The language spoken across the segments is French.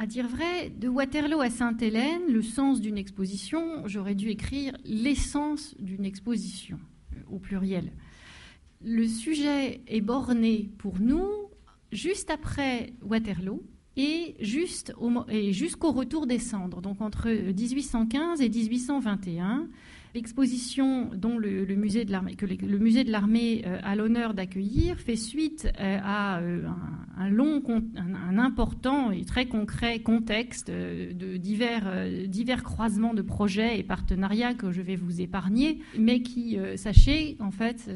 À dire vrai, de Waterloo à Sainte-Hélène, le sens d'une exposition, j'aurais dû écrire l'essence d'une exposition, au pluriel. Le sujet est borné pour nous juste après Waterloo et jusqu'au retour des cendres, donc entre 1815 et 1821. L'exposition dont le, musée de l'armée, que le, musée de l'armée euh, a l'honneur d'accueillir fait suite euh, à euh, un, important et très concret contexte de divers, divers croisements de projets et partenariats que je vais vous épargner, mais qui, sachez, en fait,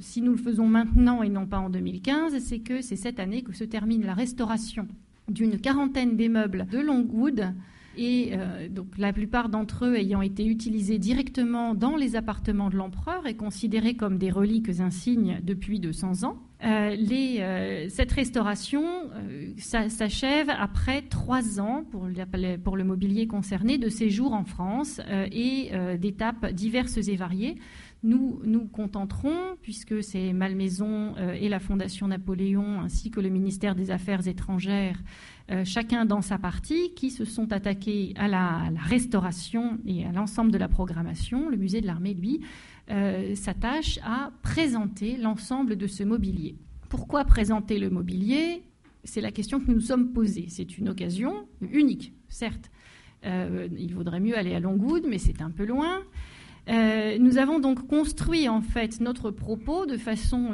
si nous le faisons maintenant et non pas en 2015, c'est que c'est cette année que se termine la restauration d'une quarantaine d'immeubles de Longwood et euh, donc la plupart d'entre eux ayant été utilisés directement dans les appartements de l'empereur et considérés comme des reliques insignes depuis 200 ans. Euh, euh, cette restauration s'achève après trois ans pour, pour, le mobilier concerné de séjour en France et d'étapes diverses et variées. Nous nous contenterons, puisque c'est Malmaison et la Fondation Napoléon ainsi que le ministère des Affaires étrangères euh, chacun dans sa partie, qui se sont attaqués à la, restauration et à l'ensemble de la programmation. Le musée de l'armée, lui, euh, s'attache à présenter l'ensemble de ce mobilier. Pourquoi présenter le mobilier? C'est la question que nous nous sommes posée. C'est une occasion unique, certes. Euh, il vaudrait mieux aller à Longwood, mais c'est un peu loin. Nous avons donc construit en fait notre propos de façon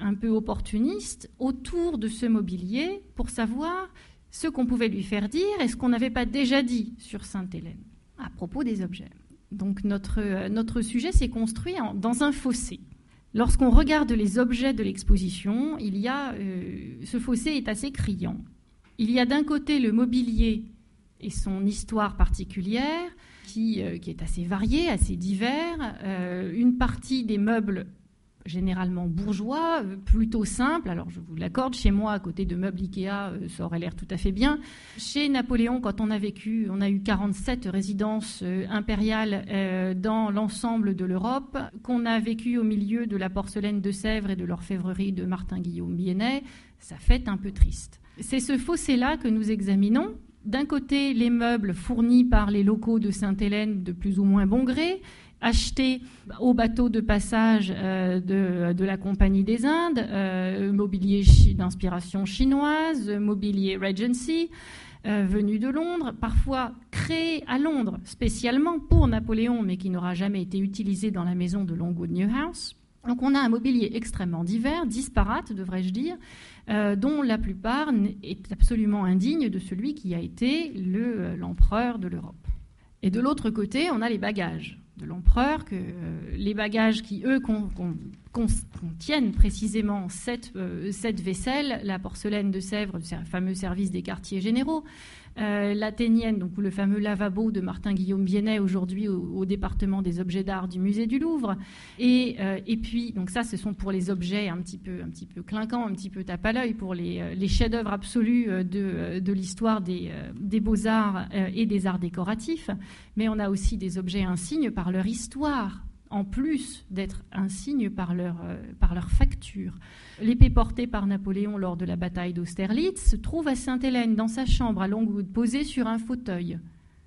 un peu opportuniste autour de ce mobilier pour savoir ce qu'on pouvait lui faire dire et ce qu'on n'avait pas déjà dit sur Sainte-Hélène à propos des objets. Donc notre, euh, notre sujet s'est construit dans un fossé. Lorsqu'on regarde les objets de l'exposition, il y a, euh, ce fossé est assez criant. Il y a d'un côté le mobilier et son histoire particulière, qui, euh, qui est assez variée, assez divers. une partie des meubles généralement bourgeois, euh, plutôt simple. Alors je vous l'accorde, chez moi, à côté de meubles Ikea, euh, ça aurait l'air tout à fait bien. Chez Napoléon, quand on a vécu, on a eu 47 résidences euh, impériales dans l'ensemble de l'Europe, qu'on a vécu au milieu de la porcelaine de Sèvres et de l'orfèvrerie de Martin-Guillaume Biennet, ça fait un peu triste. C'est ce fossé-là que nous examinons. D'un côté, les meubles fournis par les locaux de Sainte-Hélène de plus ou moins bon gré, acheté au bateau de passage euh, de, la Compagnie des Indes, euh, mobilier d'inspiration chinoise, mobilier Regency, euh, venu de Londres, parfois créé à Londres spécialement pour Napoléon, mais qui n'aura jamais été utilisé dans la maison de Longwood Newhouse. Donc on a un mobilier extrêmement divers, disparate, devrais-je dire, dont la plupart est absolument indigne de celui qui a été l'empereur de l'Europe. Et de l'autre côté, on a les bagages de l'empereur, euh, les bagages qui, eux, contiennent précisément cette, euh, cette, vaisselle, la porcelaine de Sèvres, le fameux service des quartiers généraux, euh, l'athénienne, donc le fameux lavabo de Martin-Guillaume Biennet, aujourd'hui au, département des objets d'art du musée du Louvre. Et, euh, et, puis, donc ça, ce sont pour les objets un petit peu, un petit peu clinquants, un petit peu tape à l'œil, pour les, euh, les chefs-d'œuvre absolus de, de l'histoire des, des beaux-arts et des arts décoratifs. Mais on a aussi des objets insignes par leur histoire, en plus d'être insignes par leur, par leur facture. L'épée portée par Napoléon lors de la bataille d'Austerlitz se trouve à Sainte-Hélène, dans sa chambre à Longwood, posée sur un fauteuil,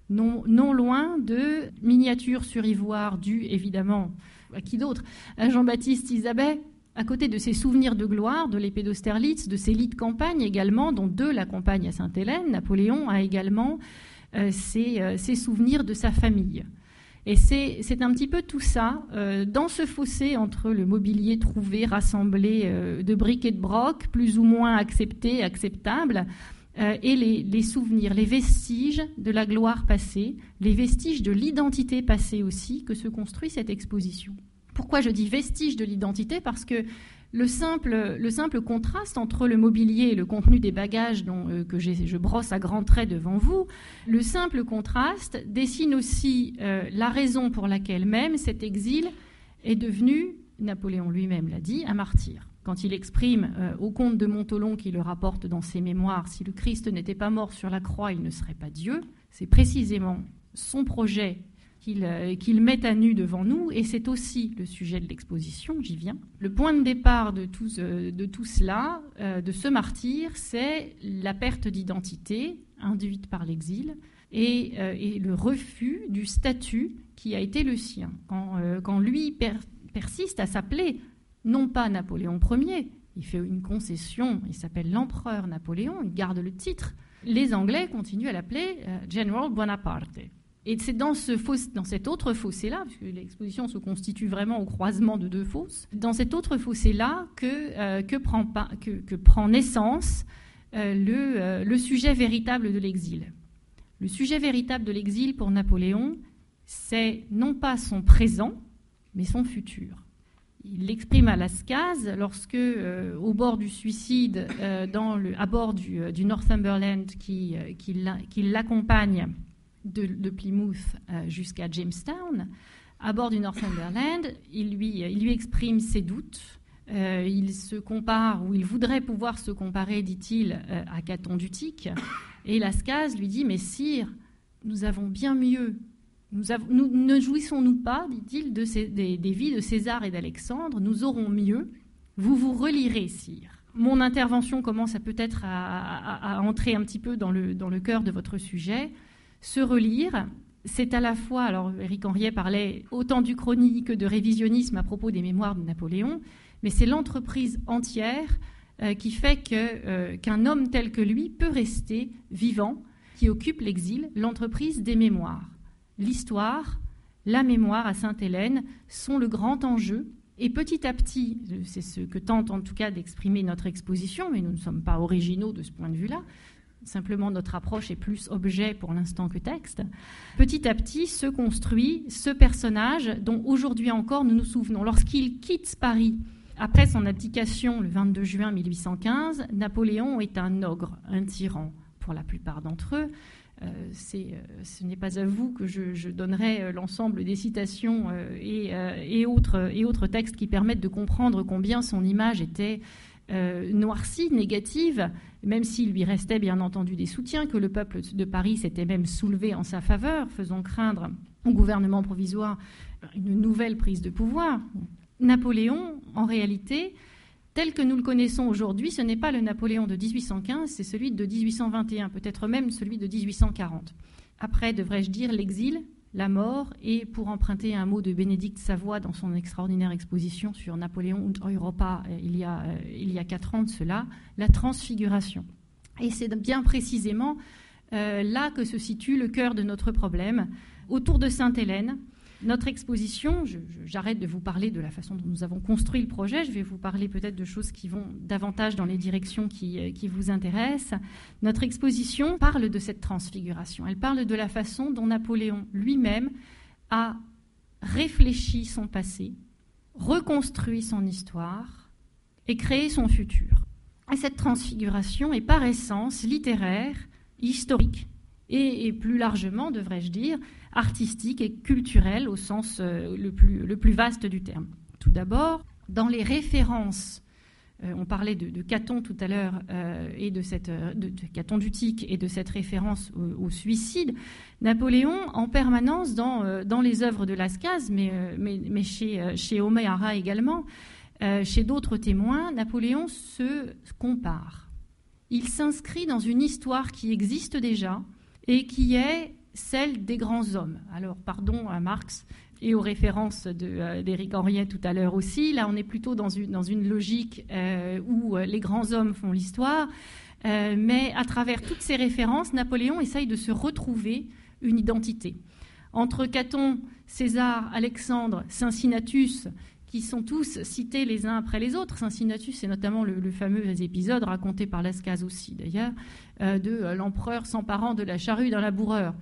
non, loin de miniatures sur ivoire dues évidemment à qui d'autre? À Jean-Baptiste Isabet, à côté de ses souvenirs de gloire, de l'épée d'Austerlitz, de ses lits de campagne également, dont deux la campagne à Sainte-Hélène, Napoléon a également euh, ses, ses souvenirs de sa famille. Et c'est un petit peu tout ça, euh, dans ce fossé entre le mobilier trouvé, rassemblé euh, de briques et de brocs, plus ou moins accepté, acceptable, euh, et les, souvenirs, les vestiges de la gloire passée, les vestiges de l'identité passée aussi, que se construit cette exposition. Pourquoi je dis vestiges de l'identité? Parce que le simple, le simple, contraste entre le mobilier et le contenu des bagages dont, euh, que je brosse à grands traits devant vous, le simple contraste dessine aussi euh, la raison pour laquelle même cet exil est devenu, Napoléon lui-même l'a dit, un martyr. Quand il exprime euh, au comte de Montolon qui le rapporte dans ses mémoires, si le Christ n'était pas mort sur la croix, il ne serait pas Dieu, c'est précisément son projet euh, qu'il met à nu devant nous, et c'est aussi le sujet de l'exposition, j'y viens. Le point de départ de tout, cela, euh, de ce martyr, c'est la perte d'identité induite par l'exil et, le refus du statut qui a été le sien. Quand, lui persiste à s'appeler non pas Napoléon Ier, il fait une concession, il s'appelle l'empereur Napoléon, il garde le titre. Les Anglais continuent à l'appeler euh, General Bonaparte. Et c'est dans, ce dans cet autre fossé-là, puisque l'exposition se constitue vraiment au croisement de deux fosses, dans cet autre fossé-là que, euh, prend, naissance euh, le, le sujet véritable de l'exil. Le sujet véritable de l'exil pour Napoléon, c'est non pas son présent, mais son futur il l'exprime à Lascaz lorsque, euh, au bord du suicide, euh, à bord du, euh, Northumberland qui, l'accompagne de, Plymouth jusqu'à Jamestown, à bord du Northumberland, il lui, exprime ses doutes. il se compare, ou il voudrait pouvoir se comparer, dit-il, à Caton d'Utique. Et Lascaz lui dit Mais sire, nous avons bien mieux nous, ne jouissons-nous pas, dit-il, des, vies de César et d'Alexandre? Nous aurons mieux. Vous vous relirez, sire. Mon intervention commence à peut-être à, entrer un petit peu dans le, dans le cœur de votre sujet. Se relire, c'est à la fois, alors Éric Henriet parlait autant du chronique que de révisionnisme à propos des mémoires de Napoléon, mais c'est l'entreprise entière euh, qui fait euh, qu'un homme tel que lui peut rester vivant, qui occupe l'exil, l'entreprise des mémoires l'histoire, la mémoire à Sainte-Hélène sont le grand enjeu. Et petit à petit, c'est ce que tente en tout cas d'exprimer notre exposition, mais nous ne sommes pas originaux de ce point de vue-là. Simplement, notre approche est plus objet pour l'instant que texte. Petit à petit se construit ce personnage dont aujourd'hui encore nous nous souvenons. Lorsqu'il quitte Paris après son abdication le 22 juin 1815, Napoléon est un ogre, un tyran pour la plupart d'entre eux. Euh, euh, ce n'est pas à vous que je, donnerai euh, l'ensemble des citations et, autres, et, autres, textes qui permettent de comprendre combien son image était noircie, négative, même s'il lui restait bien entendu des soutiens, que le peuple de Paris s'était même soulevé en sa faveur, faisant craindre au gouvernement provisoire une nouvelle prise de pouvoir. Napoléon, en réalité, tel que nous le connaissons aujourd'hui, ce n'est pas le Napoléon de 1815, c'est celui de 1821, peut-être même celui de 1840. Après, devrais-je dire, l'exil, la mort, et pour emprunter un mot de Bénédicte Savoie dans son extraordinaire exposition sur Napoléon Europa euh, il y a, euh, il quatre ans de cela, la transfiguration. Et c'est bien précisément euh, là que se situe le cœur de notre problème, autour de Sainte-Hélène, notre exposition, j'arrête de vous parler de la façon dont nous avons construit le projet, je vais vous parler peut-être de choses qui vont davantage dans les directions qui, euh, qui, vous intéressent. Notre exposition parle de cette transfiguration, elle parle de la façon dont Napoléon lui-même a réfléchi son passé, reconstruit son histoire et créé son futur. Et cette transfiguration est par essence littéraire, historique et, plus largement, devrais-je dire, artistique et culturelle au sens euh, le, plus, le, plus, vaste du terme. Tout d'abord, dans les références, euh, on parlait de, Caton tout à l'heure euh, et de cette de, Caton d'Utique et de cette référence au, suicide. Napoléon, en permanence dans, dans les œuvres de Lascaz, mais, mais, mais chez, chez également, chez d'autres témoins, Napoléon se compare. Il s'inscrit dans une histoire qui existe déjà et qui est celle des grands hommes. Alors, pardon à Marx et aux références euh, d'Éric Henriet tout à l'heure aussi. Là, on est plutôt dans une, logique euh, où euh, les grands hommes font l'histoire. mais à travers toutes ces références, Napoléon essaye de se retrouver une identité. Entre Caton, César, Alexandre, Cincinnatus, qui sont tous cités les uns après les autres. Cincinnatus, c'est notamment le, fameux épisode raconté par Lascaz aussi, d'ailleurs, de l'empereur s'emparant de la charrue d'un laboureur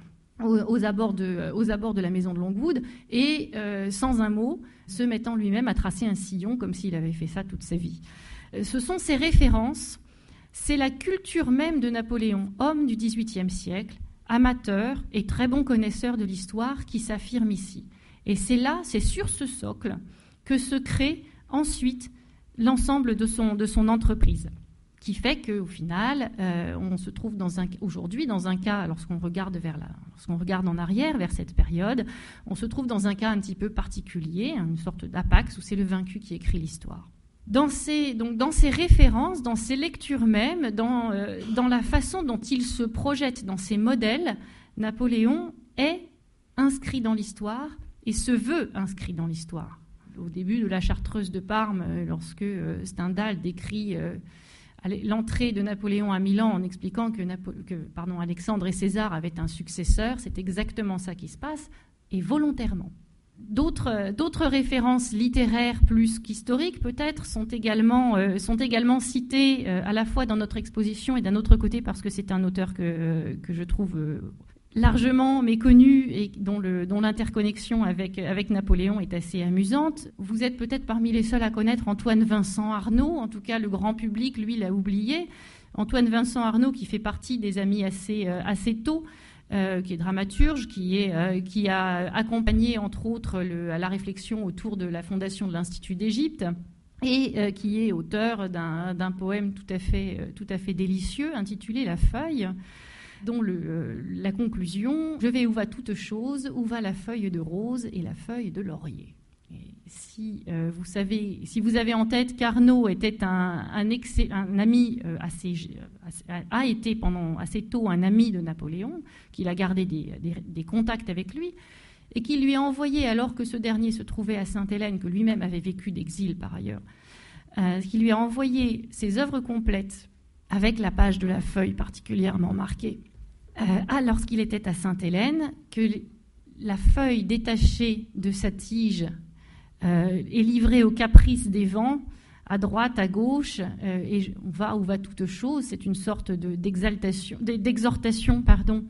aux, abords de, aux, abords de, la maison de Longwood et, euh, sans un mot, se mettant lui-même à tracer un sillon comme s'il avait fait ça toute sa vie. Euh, ce sont ces références, c'est la culture même de Napoléon, homme du XVIIIe siècle, amateur et très bon connaisseur de l'histoire, qui s'affirme ici. Et c'est là, c'est sur ce socle, que se crée ensuite l'ensemble de son, entreprise qui fait qu'au final, euh, on se trouve aujourd'hui dans un cas, lorsqu'on regarde, vers regarde en arrière vers cette période, on se trouve dans un cas un petit peu particulier, une sorte d'apax où c'est le vaincu qui écrit l'histoire. Dans ces, dans ces références, dans ces lectures même, dans, euh, dans la façon dont il se projette dans ces modèles, Napoléon est inscrit dans l'histoire et se veut inscrit dans l'histoire. Au début de la Chartreuse de Parme, euh, lorsque euh, Stendhal décrit l'entrée de Napoléon à Milan en expliquant que, Alexandre et César avaient un successeur, c'est exactement ça qui se passe, et volontairement. D'autres références littéraires plus qu'historiques peut-être sont également, euh, citées euh, à la fois dans notre exposition et d'un autre côté parce que c'est un auteur euh, que je trouve largement méconnu et dont l'interconnexion avec, Napoléon est assez amusante. Vous êtes peut-être parmi les seuls à connaître Antoine Vincent Arnaud, en tout cas le grand public, lui, l'a oublié. Antoine Vincent Arnaud, qui fait partie des amis assez, assez tôt, euh, qui est dramaturge, euh, qui a accompagné entre autres la réflexion autour de la fondation de l'Institut d'Égypte et euh, qui est auteur d'un poème tout à, fait, tout à fait délicieux intitulé La feuille dont le, la conclusion Je vais où va toute chose, où va la feuille de rose et la feuille de laurier. Si euh, vous savez, si vous avez en tête qu'Arnaud était un, ami euh, a été pendant assez tôt un ami de Napoléon, qu'il a gardé des, contacts avec lui, et qu'il lui a envoyé, alors que ce dernier se trouvait à Sainte-Hélène, que lui-même avait vécu d'exil par ailleurs, euh, lui a envoyé ses œuvres complètes avec la page de la feuille particulièrement marquée, lorsqu'il était à Sainte-Hélène, que la feuille détachée de sa tige euh, est livré aux caprices des vents, à droite, à gauche, euh, et on va où va toute chose. C'est une sorte d'exaltation, d'exhortation, pardon,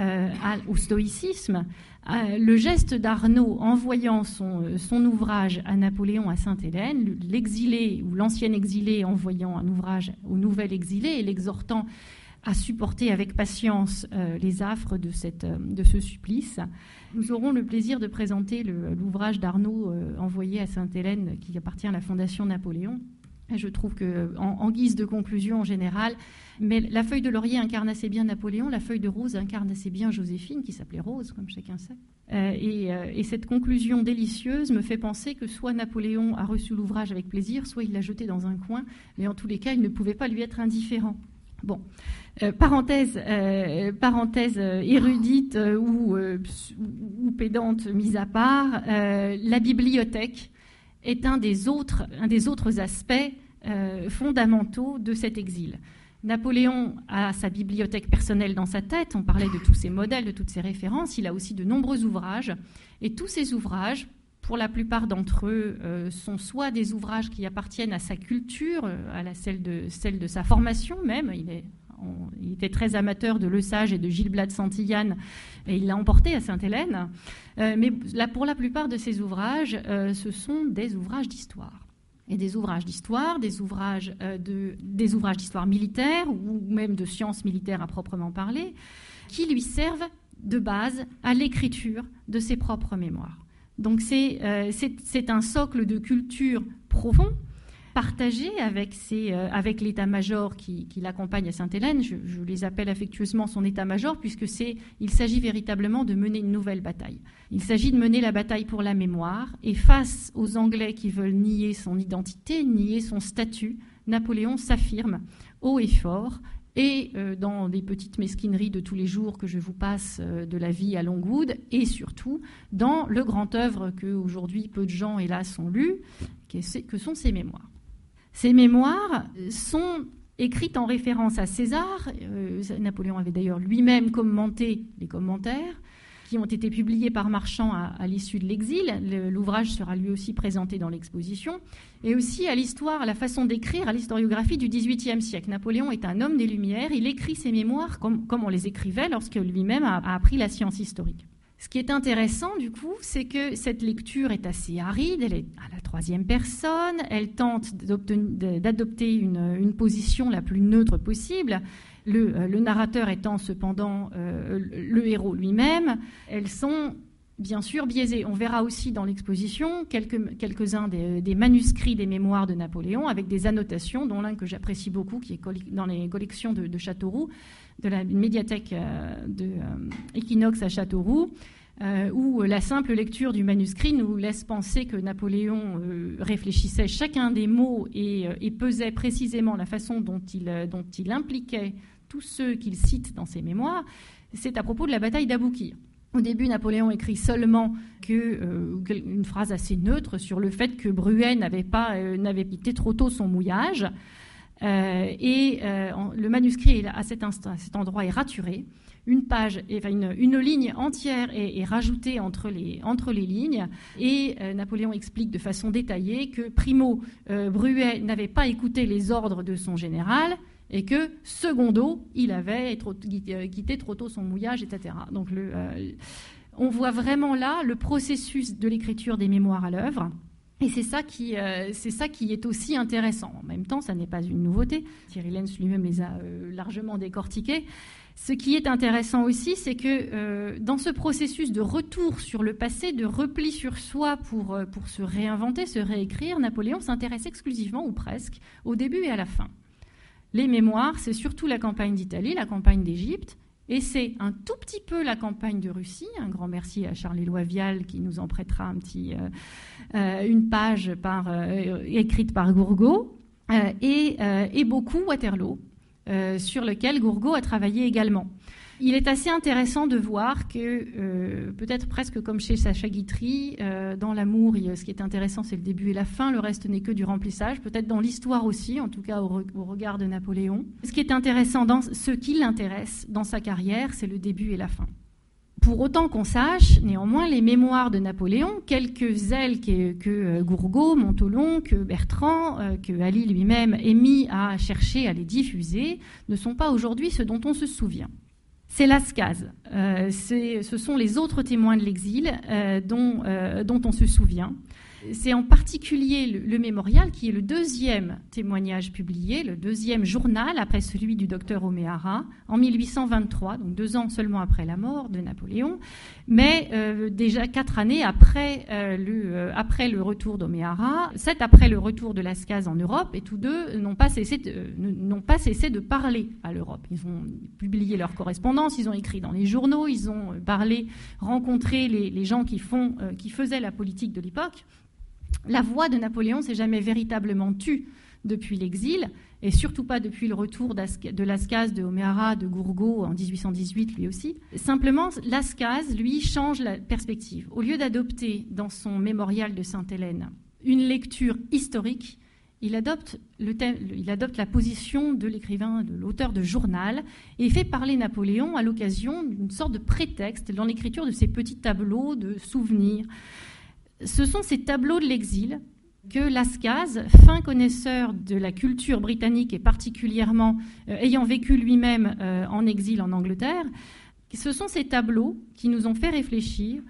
euh, au stoïcisme. Le geste d'Arnaud envoyant son, son, ouvrage à Napoléon à Sainte-Hélène, l'exilé ou l'ancien exilé envoyant un ouvrage au nouvel exilé et l'exhortant à supporter avec patience les affres de, ce supplice, nous aurons le plaisir de présenter l'ouvrage d'Arnaud euh, envoyé à Sainte-Hélène qui appartient à la Fondation Napoléon. Je trouve que, en, guise de conclusion en général, mais la feuille de laurier incarne assez bien Napoléon, la feuille de rose incarne assez bien Joséphine, qui s'appelait Rose, comme chacun sait. Euh, et, euh, et, cette conclusion délicieuse me fait penser que soit Napoléon a reçu l'ouvrage avec plaisir, soit il l'a jeté dans un coin, mais en tous les cas, il ne pouvait pas lui être indifférent. Bon, euh, parenthèse, parenthèse érudite ou, ou, pédante mise à part, la bibliothèque est un des autres, un des autres aspects fondamentaux de cet exil. Napoléon a sa bibliothèque personnelle dans sa tête, on parlait de tous ses modèles, de toutes ses références, il a aussi de nombreux ouvrages, et tous ces ouvrages, pour la plupart d'entre eux, sont soit des ouvrages qui appartiennent à sa culture, à la, celle, de, celle de sa formation même, il est il était très amateur de Le Sage et de Gilles Blas de Santillane, et il l'a emporté à Sainte-Hélène. Euh, mais pour la plupart de ses ouvrages, euh, ce sont des ouvrages d'histoire. Et des ouvrages d'histoire, des ouvrages euh, des ouvrages d'histoire militaire ou même de sciences militaires à proprement parler, qui lui servent de base à l'écriture de ses propres mémoires. Donc c'est un socle de culture profond partagé avec, euh, avec l'état-major qui, l'accompagne à Sainte-Hélène. Je, les appelle affectueusement son état-major puisque c'est, il s'agit véritablement de mener une nouvelle bataille. Il s'agit de mener la bataille pour la mémoire et face aux Anglais qui veulent nier son identité, nier son statut, Napoléon s'affirme haut et fort et euh, dans des petites mesquineries de tous les jours que je vous passe euh, de la vie à Longwood, et surtout dans le grand œuvre que aujourd'hui peu de gens, hélas, ont lu, que sont ses mémoires. Ces mémoires sont écrites en référence à César. Euh, Napoléon avait d'ailleurs lui-même commenté les commentaires qui ont été publiés par Marchand à, l'issue de l'exil. L'ouvrage sera lui aussi présenté dans l'exposition. Et aussi à l'histoire, à la façon d'écrire, à l'historiographie du XVIIIe siècle. Napoléon est un homme des Lumières. Il écrit ses mémoires comme, on les écrivait lorsque lui-même a appris la science historique. Ce qui est intéressant, du coup, c'est que cette lecture est assez aride, elle est à la troisième personne, elle tente d'adopter une, position la plus neutre possible, le, euh, narrateur étant cependant euh, le héros lui-même. Elles sont bien sûr biaisées. On verra aussi dans l'exposition quelques-uns des, manuscrits des mémoires de Napoléon avec des annotations, dont l'un que j'apprécie beaucoup, qui est dans les collections de Châteauroux, de la médiathèque euh, de euh, à Châteauroux, euh, où la simple lecture du manuscrit nous laisse penser que Napoléon réfléchissait chacun des mots et, pesait précisément la façon dont il, dont il impliquait tous ceux qu'il cite dans ses mémoires, c'est à propos de la bataille d'Aboukir. Au début, Napoléon écrit seulement que, une phrase assez neutre sur le fait que Bruet n'avait pas n'avait quitté trop tôt son mouillage. et le manuscrit à cet, endroit est raturé une page, une, ligne entière est, rajoutée entre les, entre les lignes. Et euh, Napoléon explique de façon détaillée que Primo euh, Bruet n'avait pas écouté les ordres de son général et que secondo, il avait euh, quitté trop tôt son mouillage, etc. Donc on voit vraiment là le processus de l'écriture des mémoires à l'œuvre. Et c'est ça, qui, c'est ça qui est aussi intéressant. En même temps, ça n'est pas une nouveauté. Thierry Lenz lui-même les a largement décortiqués. Ce qui est intéressant aussi, c'est que euh, dans ce processus de retour sur le passé, de repli sur soi pour, euh, pour se réinventer, se réécrire, Napoléon s'intéresse exclusivement ou presque au début et à la fin. Les mémoires, c'est surtout la campagne d'Italie, la campagne d'Égypte, et c'est un tout petit peu la campagne de Russie. Un grand merci à Charles-Éloi Vial qui nous en prêtera petit, euh, une page par, écrite par Gourgaud, et, beaucoup Waterloo. Euh, sur lequel Gourgaud a travaillé également. Il est assez intéressant de voir que, euh, peut-être presque comme chez Sacha Guitry, euh, dans l'amour, ce qui est intéressant, c'est le début et la fin, le reste n'est que du remplissage, peut-être dans l'histoire aussi, en tout cas au, regard de Napoléon. Ce qui est intéressant, dans ce qui l'intéresse dans sa carrière, c'est le début et la fin. Pour autant qu'on sache, néanmoins, les mémoires de Napoléon, quelques ailes que, que euh, Gourgaud, Montolon, que Bertrand, que Ali lui-même est mis à chercher à les diffuser, ne sont pas aujourd'hui ce dont on se souvient. C'est Lascaz, euh, ce sont les autres témoins de l'exil dont, dont on se souvient. C'est en particulier le, mémorial qui est le deuxième témoignage publié, le deuxième journal après celui du docteur O'Meara en 1823, donc deux ans seulement après la mort de Napoléon, mais euh, déjà quatre années après, euh, le, euh, le retour d'Oméara, sept après le retour de Lascaz en Europe, et tous deux n'ont pas cessé de, parler à l'Europe. Ils ont publié leur correspondance, ils ont écrit dans les journaux, ils ont parlé, rencontré les, gens qui faisaient la politique de l'époque la voix de Napoléon s'est jamais véritablement tue depuis l'exil, et surtout pas depuis le retour de Lascaz, de O'Meara, de Gourgaud en 1818 lui aussi. Simplement, Lascaz, lui, change la perspective. Au lieu d'adopter dans son mémorial de Sainte-Hélène une lecture historique, il adopte, il adopte la position de l'écrivain, de l'auteur de journal, et fait parler Napoléon à l'occasion d'une sorte de prétexte dans l'écriture de ses petits tableaux de souvenirs ce sont ces tableaux de l'exil que Lascaz, fin connaisseur de la culture britannique et particulièrement euh, ayant vécu lui-même euh, en exil en Angleterre, ce sont ces tableaux qui nous ont fait réfléchir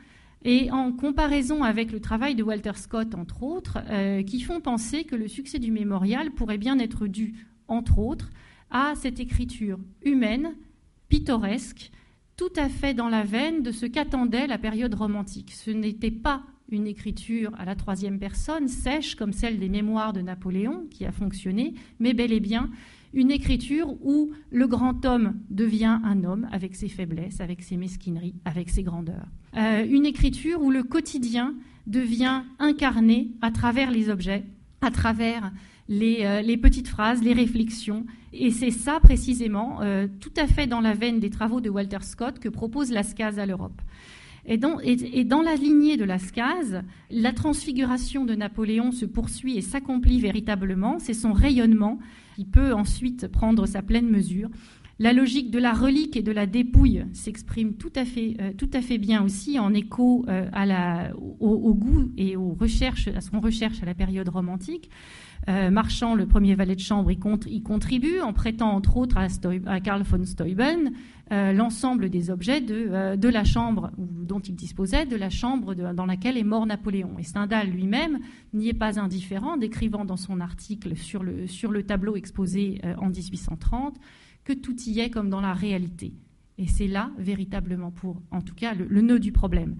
et en comparaison avec le travail de Walter Scott, entre autres, euh, qui font penser que le succès du mémorial pourrait bien être dû, entre autres, à cette écriture humaine, pittoresque, tout à fait dans la veine de ce qu'attendait la période romantique. Ce n'était pas une écriture à la troisième personne, sèche comme celle des mémoires de Napoléon, qui a fonctionné, mais bel et bien une écriture où le grand homme devient un homme avec ses faiblesses, avec ses mesquineries, avec ses grandeurs. Euh, une écriture où le quotidien devient incarné à travers les objets, à travers les, euh, petites phrases, les réflexions. Et c'est ça précisément, euh, tout à fait dans la veine des travaux de Walter Scott, que propose Lascaz à l'Europe. Et dans, la lignée de Lascaz, la transfiguration de Napoléon se poursuit et s'accomplit véritablement. C'est son rayonnement qui peut ensuite prendre sa pleine mesure. La logique de la relique et de la dépouille s'exprime tout, à fait, euh, bien aussi en écho euh, au, goût et aux recherches, à ce qu'on recherche à la période romantique. Euh, Marchand, le premier valet de chambre, y, contribue en prêtant entre autres à, Karl von Steuben l'ensemble des objets de, la chambre dont il disposait, de la chambre dans laquelle est mort Napoléon. Et Stendhal lui-même n'y est pas indifférent, décrivant dans son article sur le, sur le tableau exposé en 1830 tout y est comme dans la réalité. Et c'est là, véritablement, pour, en tout cas, le nœud du problème.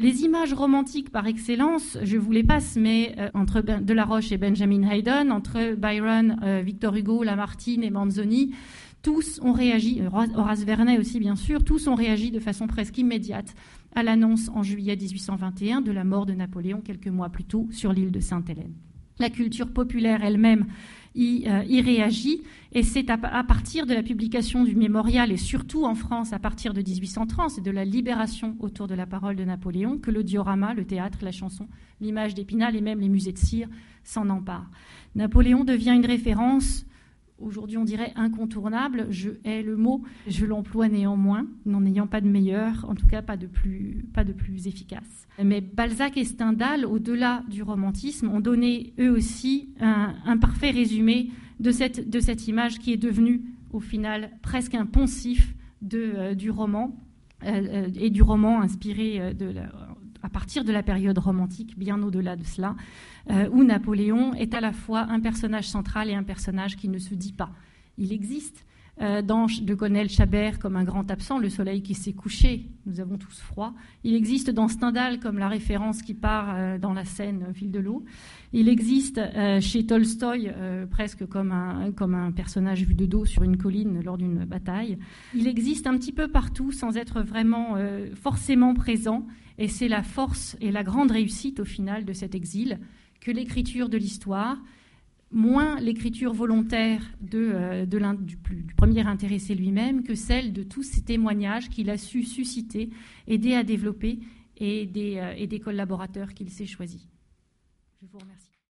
Les images romantiques par excellence, je vous les passe, mais euh, entre Delaroche et Benjamin Haydon, entre Byron, euh, Victor Hugo, Lamartine et Manzoni, tous ont réagi, Horace Vernet aussi bien sûr, tous ont réagi de façon presque immédiate à l'annonce en juillet 1821 de la mort de Napoléon quelques mois plus tôt sur l'île de Sainte-Hélène. La culture populaire elle-même y, euh, réagit, et c'est à, partir de la publication du mémorial, et surtout en France à partir de 1830, et de la libération autour de la parole de Napoléon, que le diorama, le théâtre, la chanson, l'image d'Épinal et même les musées de cire s'en emparent. Napoléon devient une référence aujourd'hui on dirait incontournable, je hais le mot, je l'emploie néanmoins, n'en ayant pas de meilleur, en tout cas pas de plus, pas de plus efficace. Mais Balzac et Stendhal, au-delà du romantisme, ont donné eux aussi un, parfait résumé de cette, de cette image qui est devenue au final presque un poncif de, euh, du roman euh, euh, et du roman inspiré de la, à partir de la période romantique, bien au-delà de cela, euh, où Napoléon est à la fois un personnage central et un personnage qui ne se dit pas. Il existe euh, de Gonel Chabert comme un grand absent, le soleil qui s'est couché, nous avons tous froid. Il existe dans Stendhal comme la référence qui part euh, dans la scène Fil de l'eau. Il existe chez Tolstoï presque comme un, comme un personnage vu de dos sur une colline lors d'une bataille. Il existe un petit peu partout sans être vraiment forcément présent et c'est la force et la grande réussite au final de cet exil que l'écriture de l'histoire, moins l'écriture volontaire de, euh, du, premier intéressé lui-même que celle de tous ces témoignages qu'il a su susciter, aider à développer et des, euh, et des collaborateurs qu'il s'est choisis. Je vous remercie.